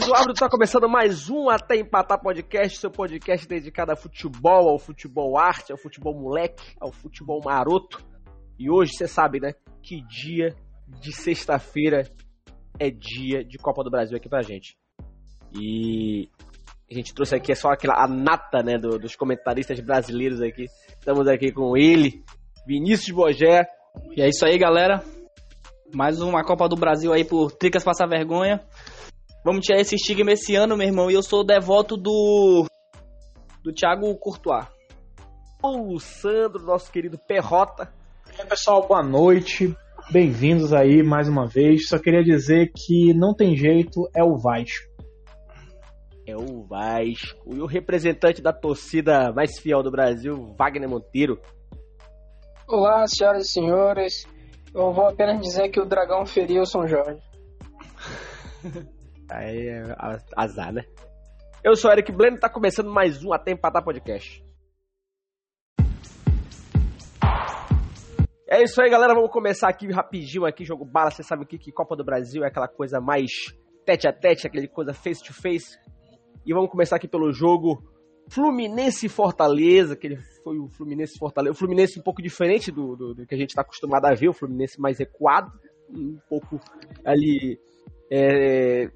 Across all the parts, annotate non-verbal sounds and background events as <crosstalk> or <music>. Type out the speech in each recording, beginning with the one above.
do Árbitro, está começando mais um Até Empatar Podcast, seu podcast dedicado a futebol, ao futebol arte, ao futebol moleque, ao futebol maroto. E hoje, você sabe, né, que dia de sexta-feira é dia de Copa do Brasil aqui pra gente. E a gente trouxe aqui só aquela a nata, né, do, dos comentaristas brasileiros aqui. Estamos aqui com ele, Vinícius Bogé. E é isso aí, galera. Mais uma Copa do Brasil aí por Tricas passar vergonha. Vamos tirar esse estigma esse ano, meu irmão. E eu sou devoto do. do Thiago Courtois. O Sandro, nosso querido Perrota. E aí, pessoal, boa noite. Bem-vindos aí mais uma vez. Só queria dizer que não tem jeito, é o Vasco. É o Vasco. E o representante da torcida mais fiel do Brasil, Wagner Monteiro. Olá, senhoras e senhores. Eu vou apenas dizer que o dragão feriu o São Jorge. <laughs> Aí é azar, né? Eu sou Eric Bleno e tá começando mais um Até Empatar Podcast. É isso aí, galera. Vamos começar aqui rapidinho aqui, jogo bala. Você sabe o que, que Copa do Brasil é aquela coisa mais tete a tete, aquela coisa face to face. E vamos começar aqui pelo jogo Fluminense Fortaleza, que ele foi o Fluminense Fortaleza. O Fluminense um pouco diferente do, do, do que a gente está acostumado a ver, o Fluminense mais recuado, um pouco ali é,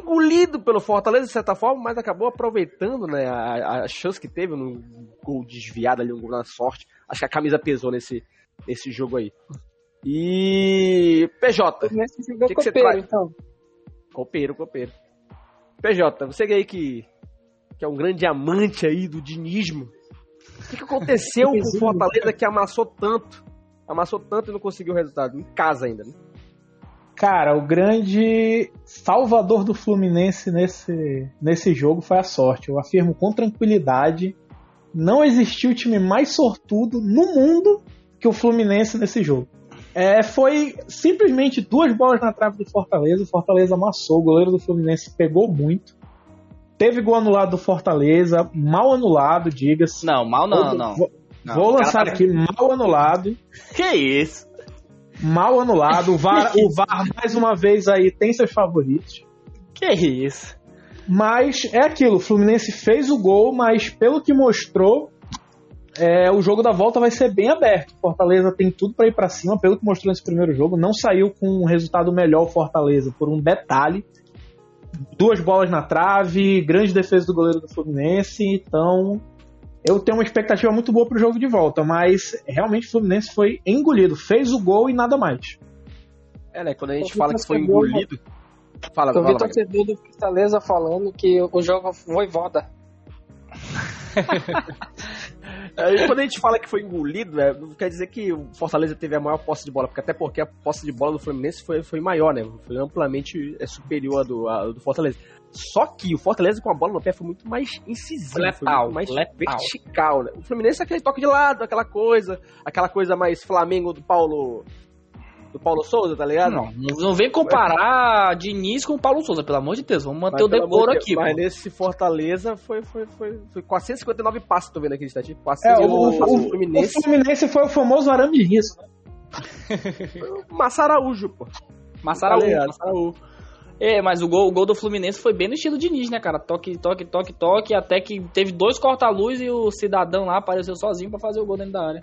engolido pelo Fortaleza de certa forma, mas acabou aproveitando né, a, a chance que teve no gol desviado ali, um gol na sorte. Acho que a camisa pesou nesse, nesse jogo aí. E PJ. Nesse jogou que copeiro, que então. Copeiro, copeiro. PJ, você aí que, que é um grande amante aí do dinismo. O que, que aconteceu <laughs> com o Fortaleza que amassou tanto? Amassou tanto e não conseguiu o resultado. Em casa ainda, né? Cara, o grande salvador do Fluminense nesse, nesse jogo foi a sorte. Eu afirmo com tranquilidade. Não existiu time mais sortudo no mundo que o Fluminense nesse jogo. É, foi simplesmente duas bolas na trave do Fortaleza. O Fortaleza amassou. O goleiro do Fluminense pegou muito. Teve gol anulado do Fortaleza, mal anulado, diga-se. Não, mal não, não. Vou, não, vou lançar aqui, mal anulado. Que isso? Mal anulado. O VAR, o VAR, mais uma vez, aí tem seus favoritos. Que isso? Mas é aquilo, o Fluminense fez o gol, mas pelo que mostrou, é, o jogo da volta vai ser bem aberto. Fortaleza tem tudo para ir para cima, pelo que mostrou nesse primeiro jogo. Não saiu com um resultado melhor o Fortaleza por um detalhe. Duas bolas na trave, grande defesa do goleiro do Fluminense. Então, eu tenho uma expectativa muito boa pro jogo de volta, mas realmente o Fluminense foi engolido, fez o gol e nada mais. É, né? Quando a gente fala que foi engolido. Fala, Eu vi torcedor do Fortaleza falando que o jogo foi voda. <laughs> Aí, quando a gente fala que foi engolido, né, não quer dizer que o Fortaleza teve a maior posse de bola, porque até porque a posse de bola do Fluminense foi, foi maior, né? Foi amplamente é, superior à do, à do Fortaleza. Só que o Fortaleza com a bola no pé foi muito mais incisivo, letal, foi muito mais letal. vertical. Né? O Fluminense é aquele toque de lado, aquela coisa, aquela coisa mais Flamengo do Paulo do Paulo Souza, tá ligado? Não, não vem comparar Diniz com o Paulo Souza, pelo amor de Deus. Vamos manter mas, o decoro aqui. Mas pô. nesse Fortaleza foi, foi, foi, foi 459 passos, tô vendo aqui, tá? Tipo, é, o, o, o, Fluminense. o Fluminense foi o famoso arame de risco. Massa Araújo, pô. Massa Araújo, Massa Araújo. É, mas o gol, o gol do Fluminense foi bem no estilo de Diniz, né, cara? Toque, toque, toque, toque, até que teve dois corta-luz e o cidadão lá apareceu sozinho para fazer o gol dentro da área.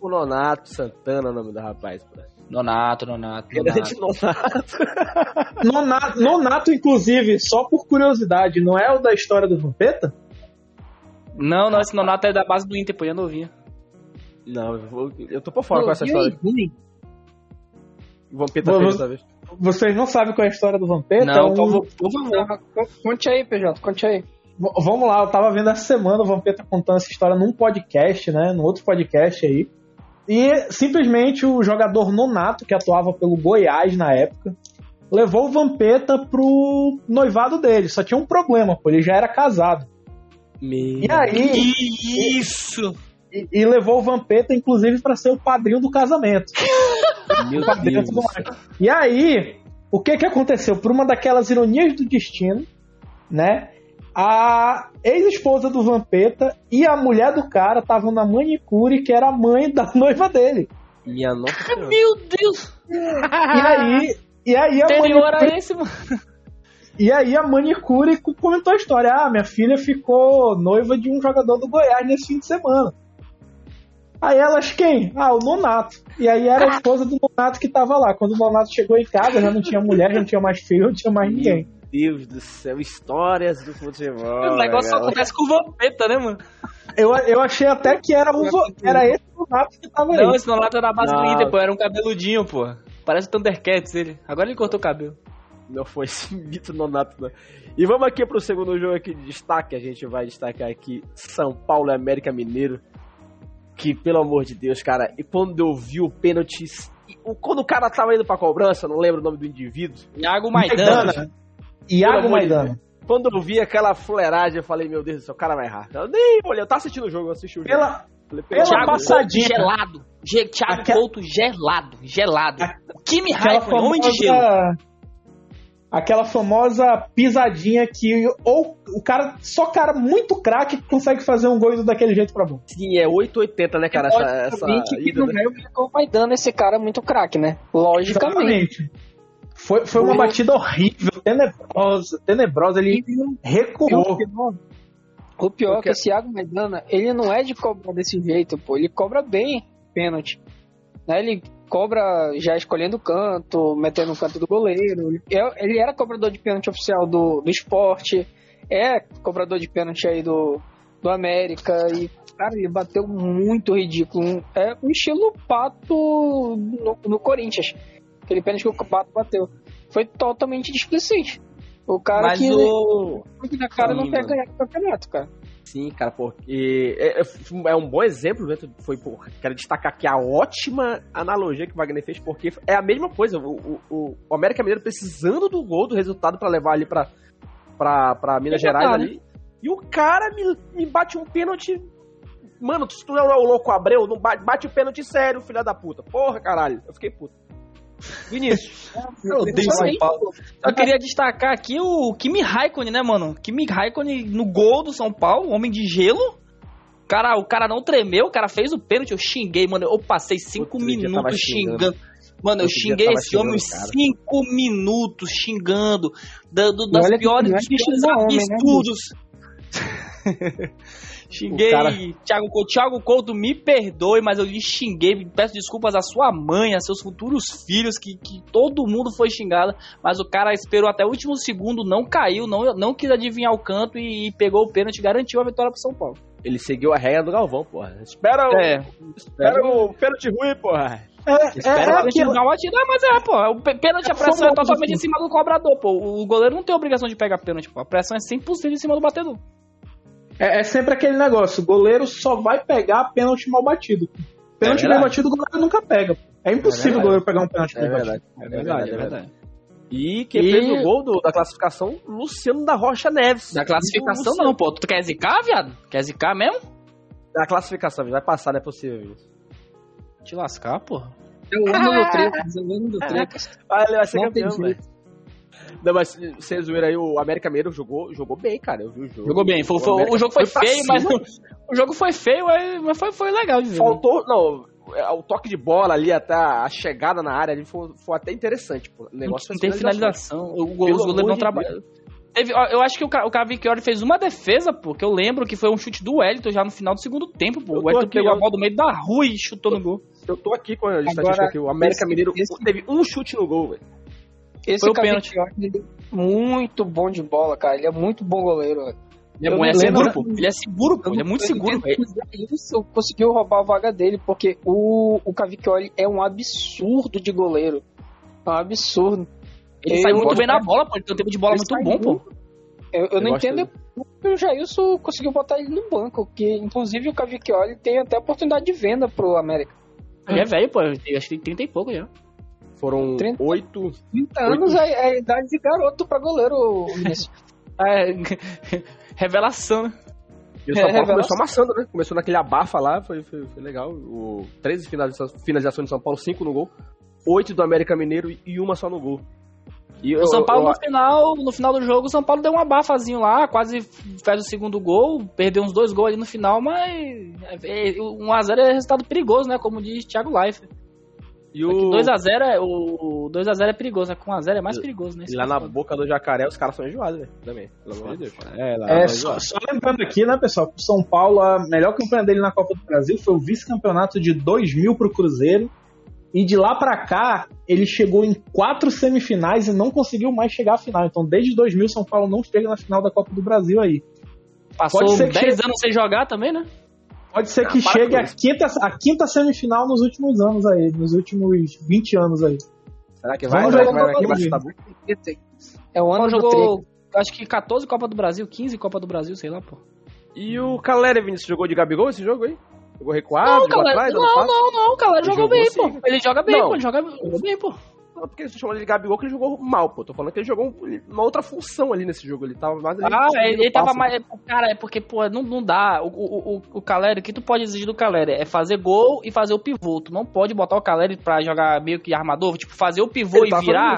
O Nonato Santana, é o nome do rapaz, pô. Nonato, Nonato, Nonato. Nonato. <laughs> Nonato. Nonato, inclusive, só por curiosidade, não é o da história do Vampeta? Não, não, esse Nonato é da base do Inter, pô, eu não ouvi. Não, eu, vou, eu tô por fora com essa história. O Vampeta fez dessa vez. Vocês não sabem qual é a história do Vampeta? Não, um... por, favor. Conte aí, PJ, conte aí. Vamos lá, eu tava vendo essa semana o Vampeta contando essa história num podcast, né? Num outro podcast aí. E simplesmente o jogador Nonato, que atuava pelo Goiás na época, levou o Vampeta pro noivado dele. Só tinha um problema, pô, ele já era casado. Meu e aí. Que isso! E, e levou o Vampeta, inclusive, para ser o padrinho do casamento. <laughs> <laughs> Meu Deus. E aí, o que que aconteceu? Por uma daquelas ironias do destino, né? A ex-esposa do Vampeta e a mulher do cara estavam na manicure, que era a mãe da <laughs> noiva dele. Minha nossa. Meu Deus! E aí, e aí a manicure... esse, mano. E aí a manicure comentou a história. Ah, minha filha ficou noiva de um jogador do Goiás nesse fim de semana. Aí elas quem? Ah, o Nonato. E aí era a esposa do Nonato que tava lá. Quando o Nonato chegou em casa, já não tinha mulher, já não tinha mais filho, não tinha mais ninguém. Meu Deus do céu, histórias do futebol. O negócio só galera. acontece com o Vampeta, né, mano? Eu, eu achei até que era, o, era esse Nonato que tava Não, aí. esse Nonato era a base do Não. Inter, pô. Era um cabeludinho, pô. Parece o Thundercats ele. Agora ele cortou o cabelo. Não foi esse <laughs> mito nonato, não. E vamos aqui pro segundo jogo aqui de destaque. A gente vai destacar aqui São Paulo e América Mineiro. Que, pelo amor de Deus, cara, e quando eu vi o pênalti. o- Quando o cara tava indo pra cobrança, não lembro o nome do indivíduo. Iago Maidana. Maidana. Iago amor de Maidana. Quando eu vi aquela fuleiragem, eu falei, meu Deus do céu, o cara vai errar. Eu nem olhei, eu tava assistindo o jogo, eu assisti o jogo. Pela, Falei, pela Thiago passadinha. Couto gelado. Ge Thiago Aquela- Couto gelado. Gelado. Kimi aquela Raikkonen, homem de gelo. Aquela famosa pisadinha que ou o cara, só cara muito craque consegue fazer um gol daquele jeito pra bom. Sim, é 880, né, cara? Essa, essa que ida, não né? é o Michael Maidana esse cara muito craque, né? Logicamente. Exatamente. Foi, foi uma O- batida horrível, tenebrosa, tenebrosa. Ele recuou. O pior é que esse Thiago Maidana, ele não é de cobrar desse jeito, pô. Ele cobra bem pênalti. Né? Ele cobra já escolhendo o canto, metendo o canto do goleiro. Ele é- era cobrador de pênalti oficial do, do esporte, é cobrador de pênalti aí do, do América. E, cara, ele bateu muito ridículo. É um estilo pato no, no Corinthians. Aquele pênalti que o pato bateu. Foi totalmente displicente. O cara Mas que o. na cara Sim, não quer mano. ganhar o campeonato, cara. Sim, cara, porque é, é- é um bom exemplo, né? Foi, pô, quero destacar aqui a ótima analogia que o Wagner fez, porque é a mesma coisa. O, o, o América Mineiro precisando do gol, do resultado pra levar ali pra, pra, pra Minas Gerais ali. E o cara me, me bate um pênalti. Mano, se tu é o louco Abreu, não bate, bate o pênalti sério, filha da puta. Porra, caralho. Eu fiquei puto. Vinícius. <laughs> Eu odeio São Paulo. Eu queria destacar aqui o Kimi Raikkonen, né, mano? Kimi Raikkonen no gol do São Paulo, homem de gelo. Cara, o cara não tremeu, o cara fez o pênalti, eu xinguei, mano. Eu passei cinco Outro minutos xingando. xingando. Mano, eu xinguei esse homem uns cinco minutos xingando da- do- das piores é dos xingar homem, né, absurdos. <laughs> xinguei O cara- Thiago Couto. Thiago Couto, me perdoe, mas eu lhe xinguei. Peço desculpas à sua mãe, a seus futuros filhos, que, que todo mundo foi xingado. Mas o cara esperou até o último segundo, não caiu, não, não quis adivinhar o canto e, pegou o pênalti e garantiu a vitória pro São Paulo. Ele seguiu a regra do Galvão, porra. Espera o, É, espera o pênalti ruim, porra. É, é, Espera é a gente aquilo. uma batida, mas é, pô. O pê- pênalti, a É pressão é famoso, totalmente assim. em cima do cobrador, pô. O goleiro não tem obrigação de pegar pênalti, pô. A pressão é 100% em cima do batedor. É, é sempre aquele negócio: o goleiro só vai pegar pênalti mal batido. Pênalti É mal verdade. batido o goleiro nunca pega. É impossível É o goleiro pegar um pênalti É mal batido. verdade. É verdade, é verdade. E quem E- fez o gol do- da classificação, Luciano da Rocha Neves. Da classificação Luciano- não, pô. Tu quer zicar, viado? Quer zicar mesmo? Da classificação, vai passar, não é possível. Vinícius. Te lascar, porra. É o ano do Tricas, é o ano do Tricas. Ah, ele vai ser Não campeão, velho. Não, mas sem zoeira aí, o América Mineiro jogou, jogou bem, cara. Eu vi o jogo. Jogou bem. Foi, foi- América o jogo foi, pra feio, mas. O jogo foi feio, mas foi, foi legal de ver. Faltou, não, é, o toque de bola ali, até a chegada na área ali foi, foi até interessante, pô. O Não, negócio não foi teve finalização. O, gol- não de. Teve, ó, eu acho que o, o Cavicchioli fez uma defesa, pô, que eu lembro que foi um chute do Wellington já no final do segundo tempo, pô. O Wellington aqui, pegou eu- a bola do meio da rua e chutou no gol. Eu tô aqui com a estatística aqui. O América esse- Mineiro esse- teve um chute no gol, velho. Esse Foi o é muito bom de bola, cara. Ele é muito bom goleiro. velho. Ele é, bom, ele é seguro, pô. Ele é seguro, pô. Ele é muito seguro, velho. que o Jailson conseguiu roubar a vaga dele, porque o, o Cavicchioli é um absurdo de goleiro. É um absurdo. Ele sai muito bem na bola, pô. Ele tem um tempo de bola muito bom, pô. Eu, eu não entendo porque o Jailson conseguiu botar ele no banco, que inclusive o Cavicchioli tem até oportunidade de venda pro América. Ele é velho, pô. Acho que tem 30 e pouco já. Foram 30. oito. 30 anos é, é a idade de garoto pra goleiro, Vinícius. <laughs> É, <laughs> revelação, né? E o São É, Paulo revelação. começou amassando, né? Começou naquele abafa lá, foi, foi, foi legal. O 13 finaliza- finalizações de São Paulo, 5 no gol. 8 do América Mineiro e uma só no gol. E O São Paulo, eu- no final, no final do jogo, o São Paulo deu um abafazinho lá, quase fez o segundo gol, perdeu uns dois gols ali no final, mas é, é, o 1x0 é resultado perigoso, né? Como diz Thiago Leifert. E O o... 2x0 é, o 2x0 é perigoso, é com 1x0 é mais perigoso, né? E lá na boca do jacaré, os caras são enjoados, velho. Também, pelo amor de Deus. É, lá. É, só, só lembrando aqui, né, pessoal, que o São Paulo, a melhor campanha dele na Copa do Brasil foi o vice-campeonato de 2000 pro Cruzeiro. E de lá pra cá, ele chegou em quatro semifinais e não conseguiu mais chegar à final. Então, desde 2000, São Paulo não chega na final da Copa do Brasil aí. Passou pode ser 10 que chegue- anos sem jogar também, né? Pode ser que Ah, para chegue a quinta, a quinta semifinal nos últimos anos aí, nos últimos 20 anos aí. Será que vai? Vamos que vai vai tá bom? É o ano jogou, acho que 14 Copa do Brasil, 15 Copa do Brasil, sei lá, pô. E o Calera, Vinícius, jogou de Gabigol esse jogo aí? Jogou recuado, Não, jogou atrás, não, não, não, ele Ele jogou jogou bem, sim. pô. Ele joga bem, Não. pô, ele joga, bem, pô. Não, porque chamou ele de Gabigol que ele jogou mal, pô. Tô falando que ele jogou um- uma outra função ali nesse jogo. Ele tava mais. Ah, ele, ele tava mais. Cara, é porque, pô, não, não dá. O, o, o, o Caleri, o que tu pode exigir do Caleri é fazer gol e fazer o pivô. Tu não pode botar o Caleri pra jogar meio que armador, tipo, fazer o pivô Ele e virar.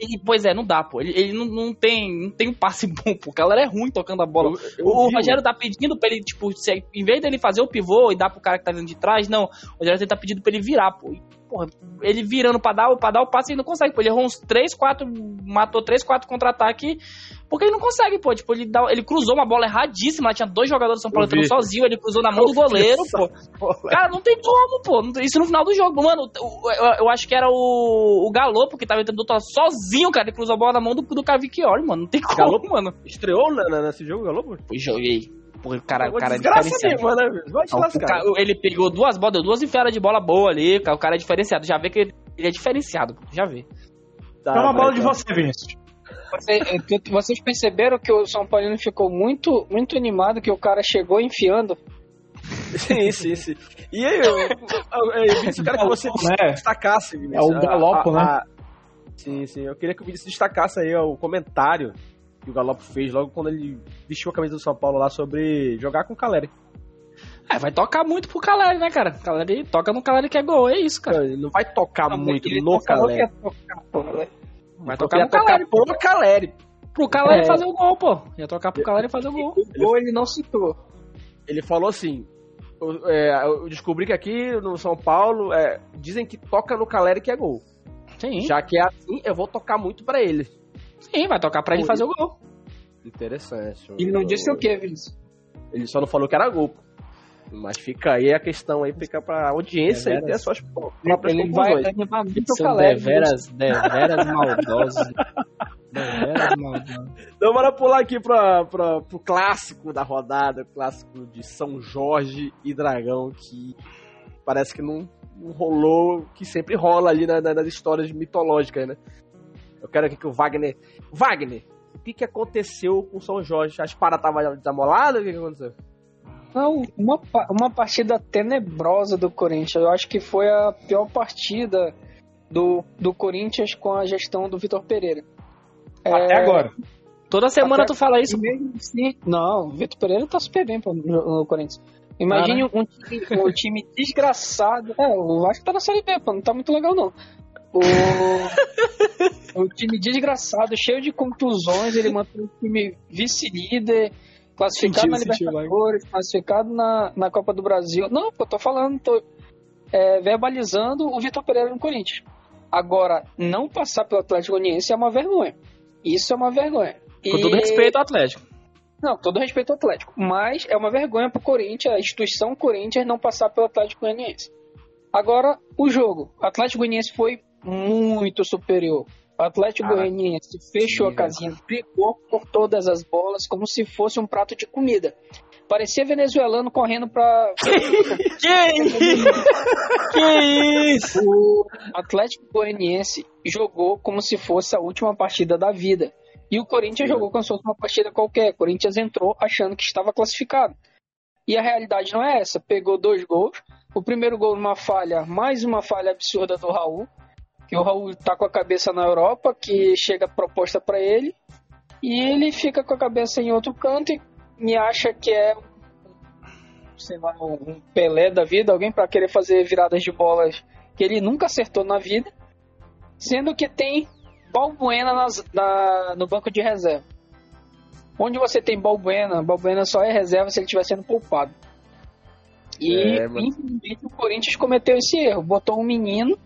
E, pois é, não dá, pô. Ele, ele não, não tem não tem um passe <laughs> bom, pô. O Caleri é ruim tocando a bola. Eu- eu o vi, Rogério tá pedindo pra ele, tipo, se, em vez dele fazer o pivô e dar pro cara que tá vindo de trás, não. O Rogério tá pedindo pra ele virar, pô. Porra, ele virando pra dar, pra dar o passe, ele não consegue, pô. Ele errou uns 3, 4, matou 3, 4 contra-ataque, porque ele não consegue, pô. Tipo, ele, dá, ele cruzou uma bola erradíssima, lá tinha dois jogadores do São Paulo entrando sozinho, ele cruzou na mão do goleiro, pô. Cara, não tem como, pô. Isso no final do jogo. Mano, o- eu, eu acho que era o, o Galopo que tava entrando do sozinho, cara. Ele cruzou a bola na mão do, do Cavicchioli, mano. Não tem como, Galopo? mano. Estreou na- na- nesse jogo, Galo? pô? Pô, joguei. Pô, o cara, o cara é diferenciado. mesmo, né? Vai te O lascar. ele pegou duas bolas, deu duas enfiadas de bola boa ali, o cara é diferenciado. Já vê que ele, ele é diferenciado, já vê. Tá, é uma bola de tá. você, Vinícius. Você- é, vocês perceberam que o São Paulino ficou muito, muito animado que o cara chegou enfiando? Sim, sim, sim. E aí, eu, eu, eu, eu <laughs> quero que você É. destacasse, Vinícius. É o Galopo, a- né? a- Sim, sim. Eu queria que o Vinícius destacasse aí ó, o comentário que o Galopo fez logo quando ele vestiu a camisa do São Paulo lá sobre jogar com o Caleri. É, vai tocar muito pro Caleri, né, cara? Caleri toca no Caleri que é gol, é isso, cara. Ele não vai tocar muito Ele no não Caleri. que ia tocar, pô, né? Vai tocar no Caleri. tocar pro Caleri. Pro Caleri É. fazer o gol, pô. Ia tocar pro Caleri fazer o gol. O gol ele não citou. Ele falou assim: eu, é, eu descobri que aqui no São Paulo é, dizem que toca no Caleri que é gol. Sim, Já que é assim, eu vou tocar muito pra ele. Sim, vai tocar pra ele fazer o gol. Interessante. Ele não disse o quê, Vinícius? Ele só não falou que era gol. Mas fica aí a questão aí, fica pra audiência aí ter Deveras. as suas próprias Ele vai muito o São Caleri. deveras, deveras maldosos. Deveras <laughs> maldosos. Então bora pular aqui pra, pra, pro clássico da rodada, o clássico de São Jorge e Dragão, que parece que não, não rolou, que sempre rola ali na- na- nas histórias mitológicas, né? Eu quero aqui que o Wagner... Wagner, o que, que aconteceu com o São Jorge? A espada tava desamolada? O que, que aconteceu? Não, uma, uma partida tenebrosa do Corinthians. Eu acho que foi a pior partida do, do Corinthians com a gestão do Vitor Pereira. Até agora. Toda semana Até- tu fala isso. Mesmo assim, não, o Vitor Pereira tá super bem pô, no, no Corinthians. Imagine um, time, um time desgraçado. É, o Vasco tá na Série B, pô, não tá muito legal não. O, o <laughs> time desgraçado, cheio de contusões, ele mantém o time vice-líder, classificado Sentiu, na Libertadores, classificado na, na Copa do Brasil. Não, pô, tô falando, tô é, verbalizando o Vitor Pereira no Corinthians. Agora, não passar pelo Atlético Goianiense é uma vergonha. Isso é uma vergonha. Com E- todo respeito ao Atlético. não, todo respeito ao Atlético. Mas é uma vergonha pro Corinthians, a instituição Corinthians, não passar pelo Atlético Goianiense. Agora, o jogo. O Atlético Goianiense foi muito superior. O Atlético Ah, Goianiense fechou sim, a casinha, brigou por todas as bolas como se fosse um prato de comida. Parecia venezuelano correndo pra. <laughs> Que isso? Que <laughs> isso? o Atlético Goianiense jogou como se fosse a última partida da vida. E o Corinthians jogou como se fosse uma partida qualquer. O Corinthians entrou achando que estava classificado. E a realidade não é essa. Pegou dois gols. O primeiro gol numa falha, mais uma falha absurda do Raul. Que o Raul tá com a cabeça na Europa, que chega proposta para ele. E ele fica com a cabeça em outro canto e, e acha que é sei lá, um Pelé da vida, alguém para querer fazer viradas de bolas que ele nunca acertou na vida, sendo que tem Balbuena nas- na- no banco de reserva. Onde você tem Balbuena, Balbuena só é reserva se ele estiver sendo poupado. E É, mas- infelizmente o Corinthians cometeu esse erro, botou um menino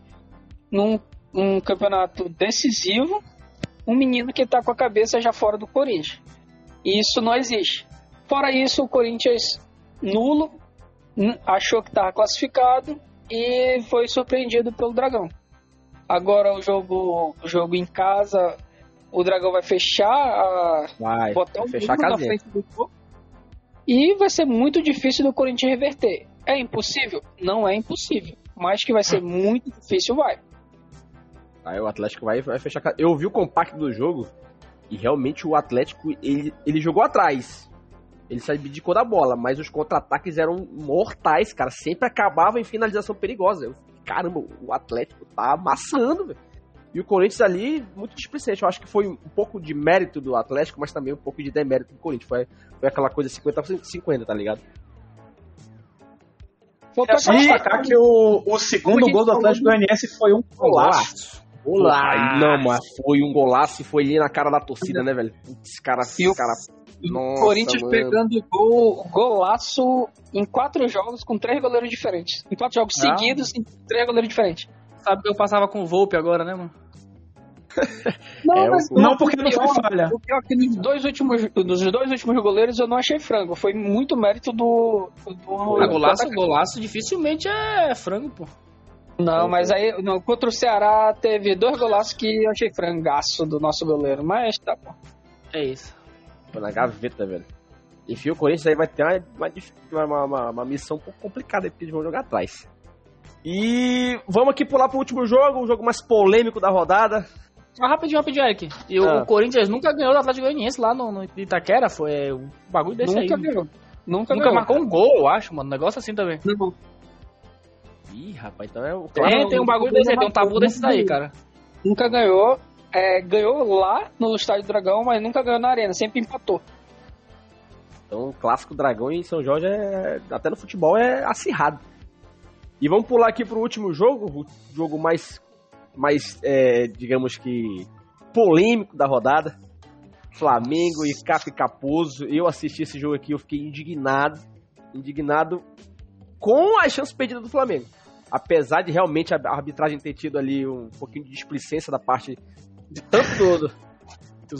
num, num campeonato decisivo, um menino que tá com a cabeça já fora do Corinthians. E isso não existe. Fora isso, o Corinthians nulo, achou que estava classificado e foi surpreendido pelo Dragão. Agora o jogo, o jogo em casa, o Dragão vai fechar a, Vai, botar o fechar na frente do gol. E vai ser muito difícil do Corinthians reverter. É impossível? Não é impossível. Mas que vai ser muito difícil, vai. Aí o Atlético vai, vai fechar. Eu vi o compacto do jogo e realmente o Atlético, ele, ele jogou atrás. Ele se abdicou da bola, mas os contra-ataques eram mortais, cara. Sempre acabava em finalização perigosa. Eu, caramba, o Atlético tá amassando, velho. E o Corinthians ali, muito displicente. Eu acho que foi um pouco de mérito do Atlético, mas também um pouco de demérito do Corinthians. Foi, foi aquela coisa 50-50, tá ligado? Faltou É só destacar que o, o segundo gol do Atlético Goianiense foi um golaço. Golaço. Não, mas foi um golaço e foi ali na cara da torcida, né, velho? Putz, cara, E o- cara. o Nossa, Corinthians mano. pegando gol, golaço em quatro jogos com três goleiros diferentes. Em quatro jogos Ah. seguidos, em três goleiros diferentes. Sabe que eu passava com o Volpe agora, né, mano? <laughs> Não, É, mas Não, porque não foi pior- falha. O pior é que nos dois últimos, nos dois últimos goleiros eu não achei frango. Foi muito mérito do. do Ah, golaço, golaço dificilmente é frango, pô. Não, mas aí não, contra o Ceará teve dois golaços que eu achei frangaço do nosso goleiro. Mas tá bom. É isso. Foi na gaveta, velho. Enfim, o Corinthians aí vai ter uma, uma, uma, uma- uma missão um pouco complicada, porque eles vão jogar atrás. E vamos aqui pular pro último jogo, o jogo mais polêmico da rodada. Mas rapidinho, rapidinho, Eric. E o, Ah. o Corinthians nunca ganhou do Atlético Goianiense lá no, no Itaquera. Foi um bagulho desse Nunca aí. ganhou. Nunca, Nunca ganhou. marcou um gol, eu acho, mano. Um negócio assim também. Não. Ih, rapaz, então é o Tem, tem um bagulho desse aí, tem um tabu desses aí, cara. Nunca ganhou. É, ganhou lá no Estádio do Dragão, mas nunca ganhou na Arena. Sempre empatou. Então, o clássico Dragão em São Jorge, é, até no futebol, é acirrado. E vamos pular aqui pro último jogo, o jogo mais, mais é, digamos que, polêmico da rodada. Flamengo e Capi Caposo. Eu assisti esse jogo aqui, eu fiquei indignado. Indignado com as chances perdidas do Flamengo. Apesar de realmente a arbitragem ter tido ali um pouquinho de displicência da parte de tanto todo.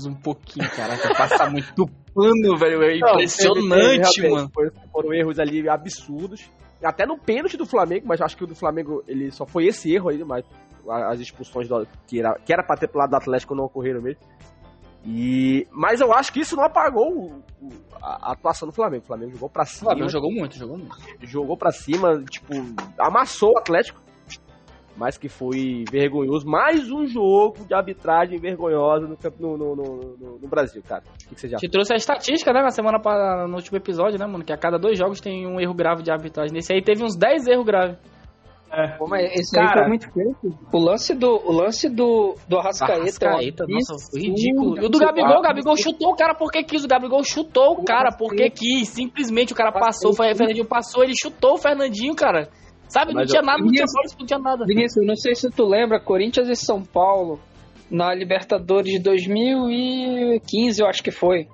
Um pouquinho, caraca. Passa muito pano, velho. É Não, impressionante, teve, mano. Foram, erros ali absurdos. Até no pênalti do Flamengo, mas acho que o do Flamengo ele só foi esse erro aí, mas as expulsões do, que, era, que era pra ter pro lado do Atlético não ocorreram mesmo. E, mas eu acho que isso não apagou o- o- a, a atuação do Flamengo. O Flamengo jogou pra O cima, Flamengo jogou muito, jogou muito. jogou pra cima, tipo, amassou o Atlético. Mas que foi vergonhoso. Mais um jogo de arbitragem vergonhosa no, no, no, no- Brasil, cara. O que, você já Te trouxe a estatística, né, na semana no último episódio, né, mano? Que a cada dois jogos tem um erro grave de arbitragem. Nesse aí teve uns 10 erros graves. Pô, mas esse Cara. aí foi muito feio. O lance do, o lance do, do Arrascaeta. Arrascaeta, ó, nossa, isso, foi ridículo. E o do Gabigol, o Gabigol chutou o cara porque quis. O Gabigol chutou o cara porque quis. Simplesmente o cara passou, foi, o Fernandinho passou, ele chutou o Fernandinho, cara. Sabe, não Mas tinha eu- nada, não tinha não tinha nada. Vinícius, não sei se tu lembra, Corinthians e São Paulo, na Libertadores de 2015, eu acho que foi.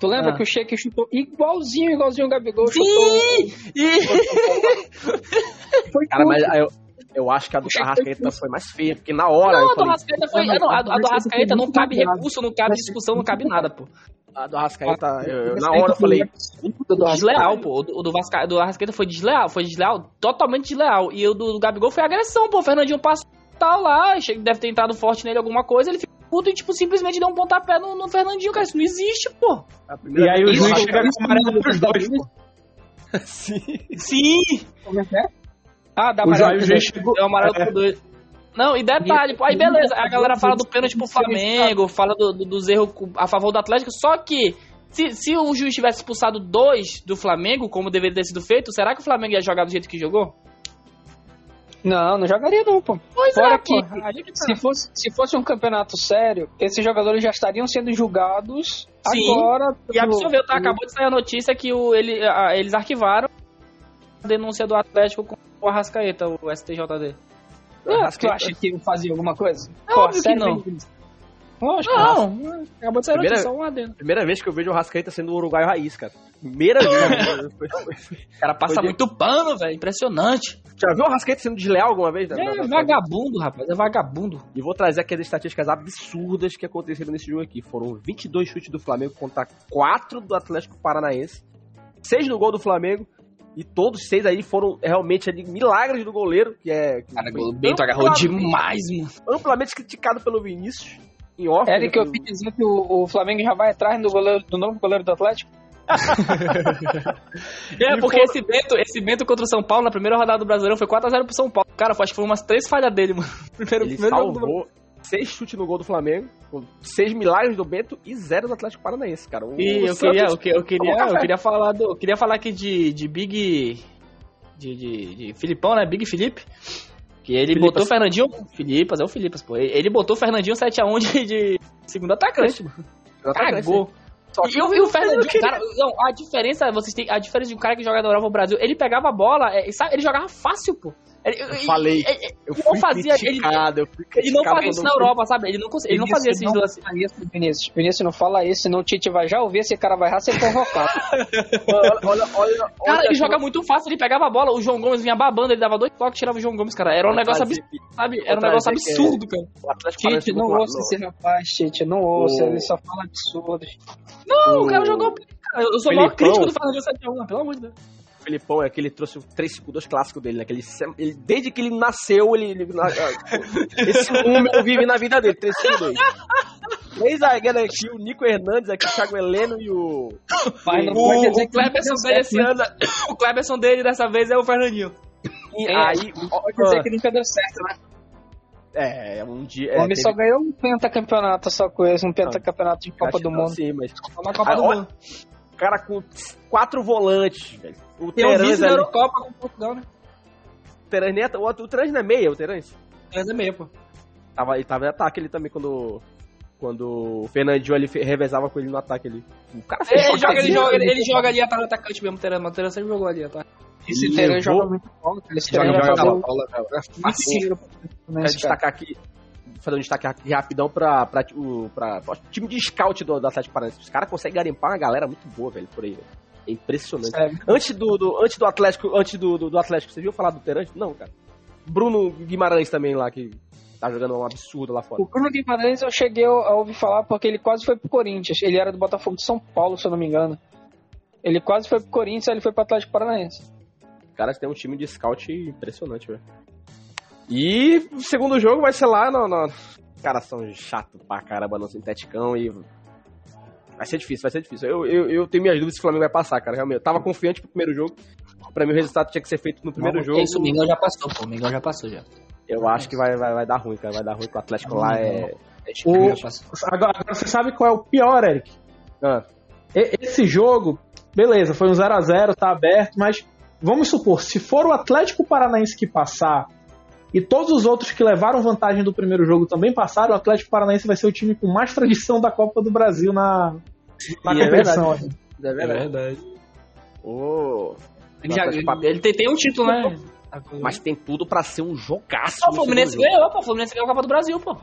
Tu lembra Ah. que o Sheik chutou igualzinho, igualzinho o Gabigol chutou? Sim! E... <laughs> Foi Cara, mas eu, eu acho que a do Arrascaeta foi mais feia, porque na hora Não, a do Arrascaeta foi. Não, a do Arrascaeta não cabe recurso, não cabe discussão, não cabe nada, pô. a do Arrascaeta, eu- eu- na hora eu falei, Desleal, pô. O do, Vasca, do Arrascaeta foi desleal, foi desleal, totalmente desleal. E o do, do Gabigol foi agressão, pô. O Fernandinho passou tal lá, deve ter entrado forte nele alguma coisa, ele ficou puto e, tipo, simplesmente deu um pontapé no, no Fernandinho, cara. Isso não existe, pô. primeira E aí o juiz chega com amarelo pros dois, pô. Sim. Sim! Como é que é? Ah, dá O amarelo pro dois. chegou. Deu amarelo É. pro dois. Não, e detalhe, pô, aí beleza, a galera fala do pênalti pro Flamengo, fala do- do- dos erros a favor do Atlético, só que se, se o juiz tivesse expulsado dois do Flamengo, como deveria ter sido feito, será que o Flamengo ia jogar do jeito que jogou? Não, não jogaria não, pô. Pois Fora é, que pô. Que tá. se fosse, se fosse um campeonato sério, esses jogadores já estariam sendo julgados Sim. agora. E pelo- absorveu, tá? Acabou de sair a notícia que o, ele, a- eles arquivaram a denúncia do Atlético com o Arrascaeta, o STJD. Ah, tu acha que eu fazia alguma coisa? É óbvio que não. Lógico. Não, acabou de sair Primeira- notícia, só um adendo. Primeira vez que eu vejo o Arrascaeta sendo o uruguaio raiz, cara. Primeira vez. <laughs> O cara passa de- muito pano, velho. Impressionante. Já viu o Rascaeta sendo desleal alguma vez? É Na- na- na- vagabundo, rapaz. É vagabundo. E vou trazer aqui as estatísticas absurdas que aconteceram nesse jogo aqui. Foram 22 chutes do Flamengo contra 4 do Atlético Paranaense. 6 no gol do Flamengo. E todos seis aí foram realmente ali, milagres do goleiro, que é. que Cara, o Bento agarrou demais, mano. Amplamente criticado pelo Vinícius. Em off. Eric, né, eu ouvi dizer que o, o Flamengo já vai atrás do, goleiro, do novo goleiro do Atlético. <laughs> É, E porque for- esse Bento, esse Bento contra o São Paulo na primeira rodada do Brasileirão foi 4x0 pro São Paulo. Cara, acho que foi umas três falhas dele, mano. <laughs> Primeiro, Ele primeiro jogo do salvou seis chutes no gol do Flamengo, seis milagres do Bento e zero do Atlético Paranaense, cara. O- E o eu Santos- queria, eu, que- eu <laughs> queria, eu café. queria falar do, eu queria falar aqui de, de Big, de, de, de Filipão, né? Big Felipe. Que ele Filipas. botou o Fernandinho, Filipas, é o Filipas, pô. Ele botou o Fernandinho 7x1 de, de segundo atacante, mano. Cagou. Só E, o- e o Fernandinho, cara, não, a diferença, vocês têm, a diferença de um cara que joga no Europa Brasil, ele pegava a bola, é, ele jogava fácil, pô. Ele, Eu falei. ele- ele- Eu fui não fazia- ele- criticado, eu fui ele não criticado fazia isso na eu fui- Europa, sabe? Ele não, conseguia, ele não fazia esses não isso, Vinícius. Vinícius, não fala isso, senão o Tite vai já ouvir, esse cara vai já ser convocado. <laughs> Olha, olha, olha, Cara, ele joga muito fácil, ele pegava a bola, o João Gomes vinha babando, ele dava dois toques, tirava o João Gomes, cara. Era um negócio absurdo, sabe? Era um negócio é- absurdo, cara. Tite, não ouça esse rapaz, Tite, não ouça, ele só fala absurdos. Não, O- cara jogou. Cara, eu sou o maior crítico do Fernandinho 7x1, pelo amor de Deus. O Felipão é que ele trouxe o 352 clássico dele, né? Que ele, ele- desde que ele nasceu, ele, ele- na- esse número vive na vida dele, 352. Três zagueiros aqui, o Nico Hernandes aqui, o Thiago Heleno e o... Mas não O, pode dizer o Kleberson que dele esse ano, o Kleberson dele dessa vez é o Fernandinho. E É, aí... pode dizer que nunca deu certo, né? É, um dia... O É, homem teve- só ganhou um pentacampeonato só com esse, um pentacampeonato de Copa acho do Mundo. Sim, mas... Copa Ah, do Mundo. O cara com quatro volantes, velho. O Tem um vice ali... Eurocopa com Portugal, né? O Terãs nem é- o o Terãs não é meia, o Terãs? Mas é meio, pô. Tava, ele tava em ataque ele também quando... Quando o Fernandinho ele fe- revezava com ele no ataque ali. O cara fez Ele, uma joga, ele, joga, ele, ele joga ali atrás do atacante mesmo, o Terano. O Terano sempre jogou ali, tá? Esse Terã joga muito bola, cara. Esse Joga, joga fazer bola, pra Quero esse cara. destacar aqui, fazer um destaque aqui rapidão pra, pra, o pra, pra time de scout do, do Atlético Paranaense. Os caras conseguem garimpar uma galera muito boa, velho, por aí. velho. É impressionante. Sério. Antes do, do- antes do Atlético, antes do, do, do Atlético, você viu falar do Terante? Não, cara. Bruno Guimarães também lá, que tá jogando um absurdo lá fora. O Bruno Guimarães eu cheguei a ouvir falar porque ele quase foi pro Corinthians. Ele era do Botafogo de São Paulo, se eu não me engano. Ele quase foi pro Corinthians, aí ele foi pro Atlético Paranaense. Os caras têm um time de scout impressionante, velho. E o segundo jogo vai ser lá no. no... Os caras são chato pra caramba no sinteticão e. Vai ser difícil, vai ser difícil. Eu, eu, eu tenho minhas dúvidas se o Flamengo vai passar, cara. Realmente. Eu tava confiante pro primeiro jogo. Pra mim o resultado tinha que ser feito no primeiro jogo. Isso, o Mingão já passou, pô. O Mingão já passou já. Eu acho que vai, vai, vai dar ruim, cara. Vai dar ruim, que o Atlético lá é. O-. Agora, agora você sabe qual é o pior, Eric? Ah, E- Esse jogo, beleza, foi um 0 a 0 tá aberto, mas vamos supor, se for o Atlético Paranaense que passar e todos os outros que levaram vantagem do primeiro jogo também passaram, o Atlético Paranaense vai ser o time com mais tradição da Copa do Brasil na, na E é competição. é verdade. Ô, Ele, já, ele, ele tem, tem um título, né? Mas tem tudo pra ser um jogaço. O Fluminense ganhou, pô. O Fluminense ganhou a Copa do Brasil, pô.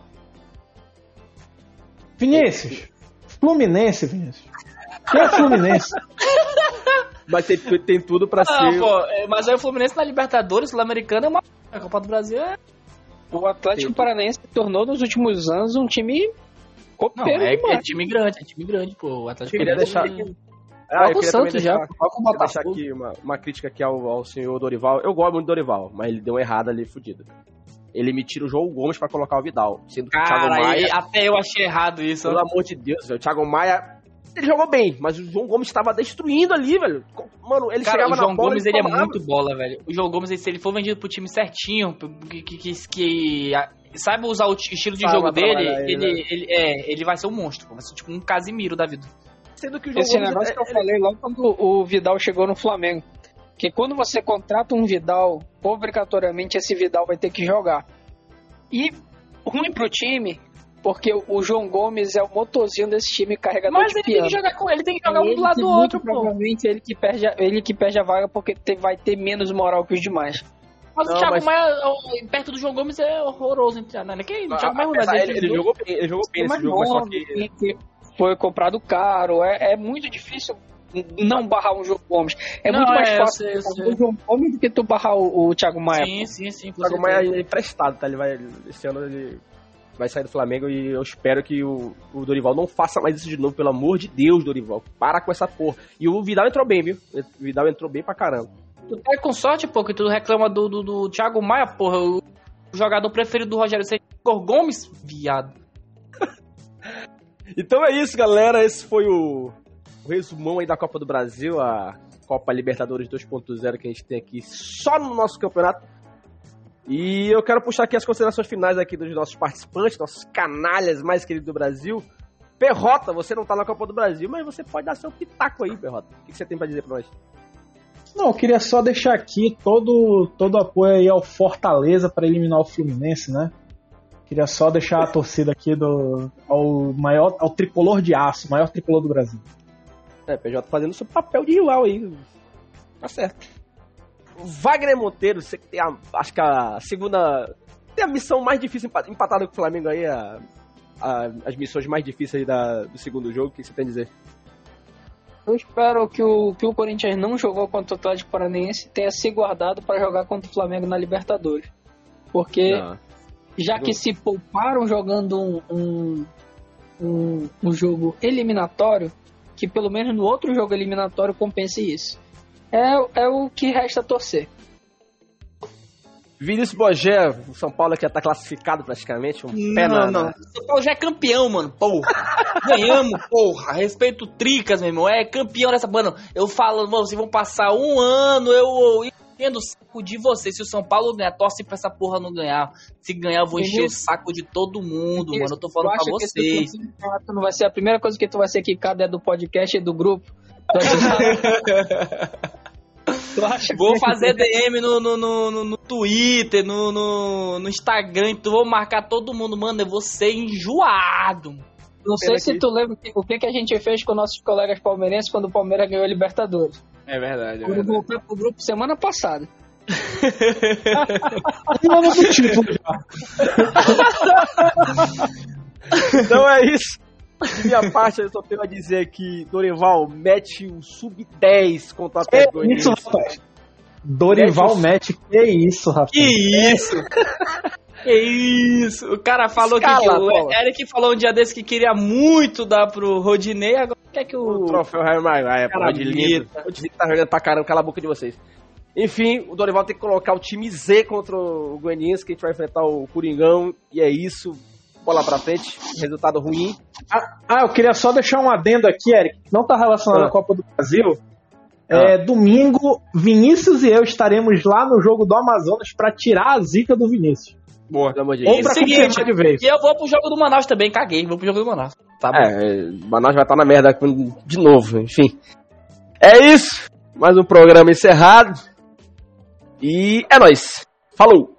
Vinícius, Fluminense, Vinícius. Quem é Fluminense? <laughs> Mas tem, tem tudo pra Ah, ser. pô, é, mas aí o Fluminense na Libertadores, Sul-Americana é uma. A Copa do Brasil é. O Atlético Tem- Paranaense se tornou nos últimos anos um time Não, copeiro é, é demais. time grande, é time grande, pô. O Atlético Queria Paranaense- deixar- Ah, Coloca eu o queria Santos já, deixar- o Vou deixar aqui uma, uma crítica aqui ao, ao senhor Dorival. Eu gosto muito do Dorival, mas ele deu uma errada ali, fudida. Ele me tira o João Gomes pra colocar o Vidal. Sendo que o Thiago Cara, Maia, aí, até eu achei errado isso. pelo amor de Deus, velho, o Thiago Maia, ele jogou bem, mas o João Gomes estava destruindo ali, velho. Mano, ele Cara, chegava o João na bola Gomes ele é muito bola, velho. O João Gomes, se ele for vendido pro time certinho, que, que, que, que a- saiba usar o estilo de Sabe jogo dele, trabalhar ele, ele, ele, é, ele vai ser um monstro, vai ser tipo um Casimiro da vida. Sendo que o João Esse Gomes negócio é- que eu falei logo quando o Vidal chegou no Flamengo. Que quando você contrata um Vidal, obrigatoriamente esse Vidal vai ter que jogar. E ruim pro time, porque o João Gomes é o motorzinho desse time carregador Mas de ele tem que jogar com ele, tem que jogar um do lado do outro, pô. Provavelmente ele que, perde a, ele que perde a vaga porque te- vai ter menos moral que os demais. Mas Não, o Thiago mas- Maia, perto do João Gomes, é horroroso. Não, não é que o Thiago Maia, mas Apesar- ele, ele, ele jogou bem, ele jogou bem Mas nesse jogo, mas só não, que que foi comprado caro, é, é muito difícil não barrar um João Gomes. É Não, muito mais é, fácil sei, o João Gomes do que tu barrar o, o Thiago Maia. Sim, sim, sim. O Thiago certeza. Maia é emprestado, tá? Ele vai. Esse ano ele vai sair do Flamengo e eu espero que o, o Dorival não faça mais isso de novo, pelo amor de Deus, Dorival. Para com essa porra. E o Vidal entrou bem, viu? O Vidal entrou bem pra caramba. Tu tá com sorte, pô, que tu reclama do, do, do Thiago Maia, porra. O jogador preferido do Rogério Ceni, Igor Gomes, viado. <laughs> Então é isso, galera. Esse foi o, o resumão aí da Copa do Brasil, a Copa Libertadores 2.0 que a gente tem aqui só no nosso campeonato. E eu quero puxar aqui as considerações finais aqui dos nossos participantes, nossos canalhas mais queridos do Brasil. Perrota, você não tá na Copa do Brasil, mas você pode dar seu pitaco aí, Perrota. O que você tem pra dizer pra nós? Não, eu queria só deixar aqui todo todo apoio aí ao Fortaleza para eliminar o Fluminense, né? Queria só deixar a torcida aqui do ao maior ao tricolor de aço, maior tricolor do Brasil. É, PJ fazendo seu papel de rival aí. Tá certo. Wagner Monteiro, você que tem a, acho que a segunda. Tem a missão mais difícil empa- empatada com o Flamengo aí, a- a- as missões mais difíceis aí da, do segundo jogo, o que você tem a dizer? Eu espero que o, que o Corinthians não jogou contra o Atlético Paranaense tenha se guardado para jogar contra o Flamengo na Libertadores. Porque Não. já que se pouparam jogando um, um, um, um jogo eliminatório, que pelo menos no outro jogo eliminatório compense isso. É, é o que resta torcer. Vinícius Bogé, o São Paulo que já tá classificado praticamente, um pé na, não, não. São Paulo já é campeão, mano, porra. <laughs> Ganhamos, porra. Respeito o Tricas, meu irmão. É campeão dessa. Mano, eu falo, mano, vocês vão passar um ano, eu enchendo o saco de vocês. Se o São Paulo ganhar, torce pra essa porra não ganhar. Se ganhar, eu vou encher o saco de todo mundo, mano. Eu tô falando Tu pra acha que esse vocês. não vai ser a primeira coisa que tu vai ser quicado é do podcast e do grupo? Tu Tu Vou fazer DM no, no, no, no- no Twitter, no, no, no Instagram, então vou marcar todo mundo, mano. Eu vou ser enjoado. Não sei se tu lembra o que, que a gente fez com nossos colegas palmeirenses quando o Palmeiras ganhou a Libertadores. É verdade, é Quando voltou pro grupo semana passada. Ano do título já. Então é isso. De minha parte, eu só tenho a dizer que Dorival mete o sub-10 contra o Atlético isso, Goianiense. rapaz? Dorival Match, que isso, rapaz? Que isso? que isso? O cara falou que, Escala, que o Eric falou um dia desse que queria muito dar pro Rodinei, agora quer que O o. troféu Harry Maguire, Cara porra de lindo. O time tá jogando pra caramba, cala a boca de vocês. Enfim, o Dorival tem que colocar o time Z contra o Goianiense, que a gente vai enfrentar o Coringão, e é isso. Bola pra frente, resultado ruim. Ah, eu queria só deixar um adendo aqui, Eric, que não tá relacionado Ah. à Copa do Brasil. É, domingo, Vinícius e eu estaremos lá no jogo do Amazonas pra tirar a zica do Vinícius. Boa. Ou pra seguinte, de vez. E eu vou pro jogo do Manaus também, caguei, vou pro jogo do Manaus. Tá bom. É, o Manaus vai estar na merda de novo, enfim. É isso. Mais um programa encerrado. E é nóis. Falou!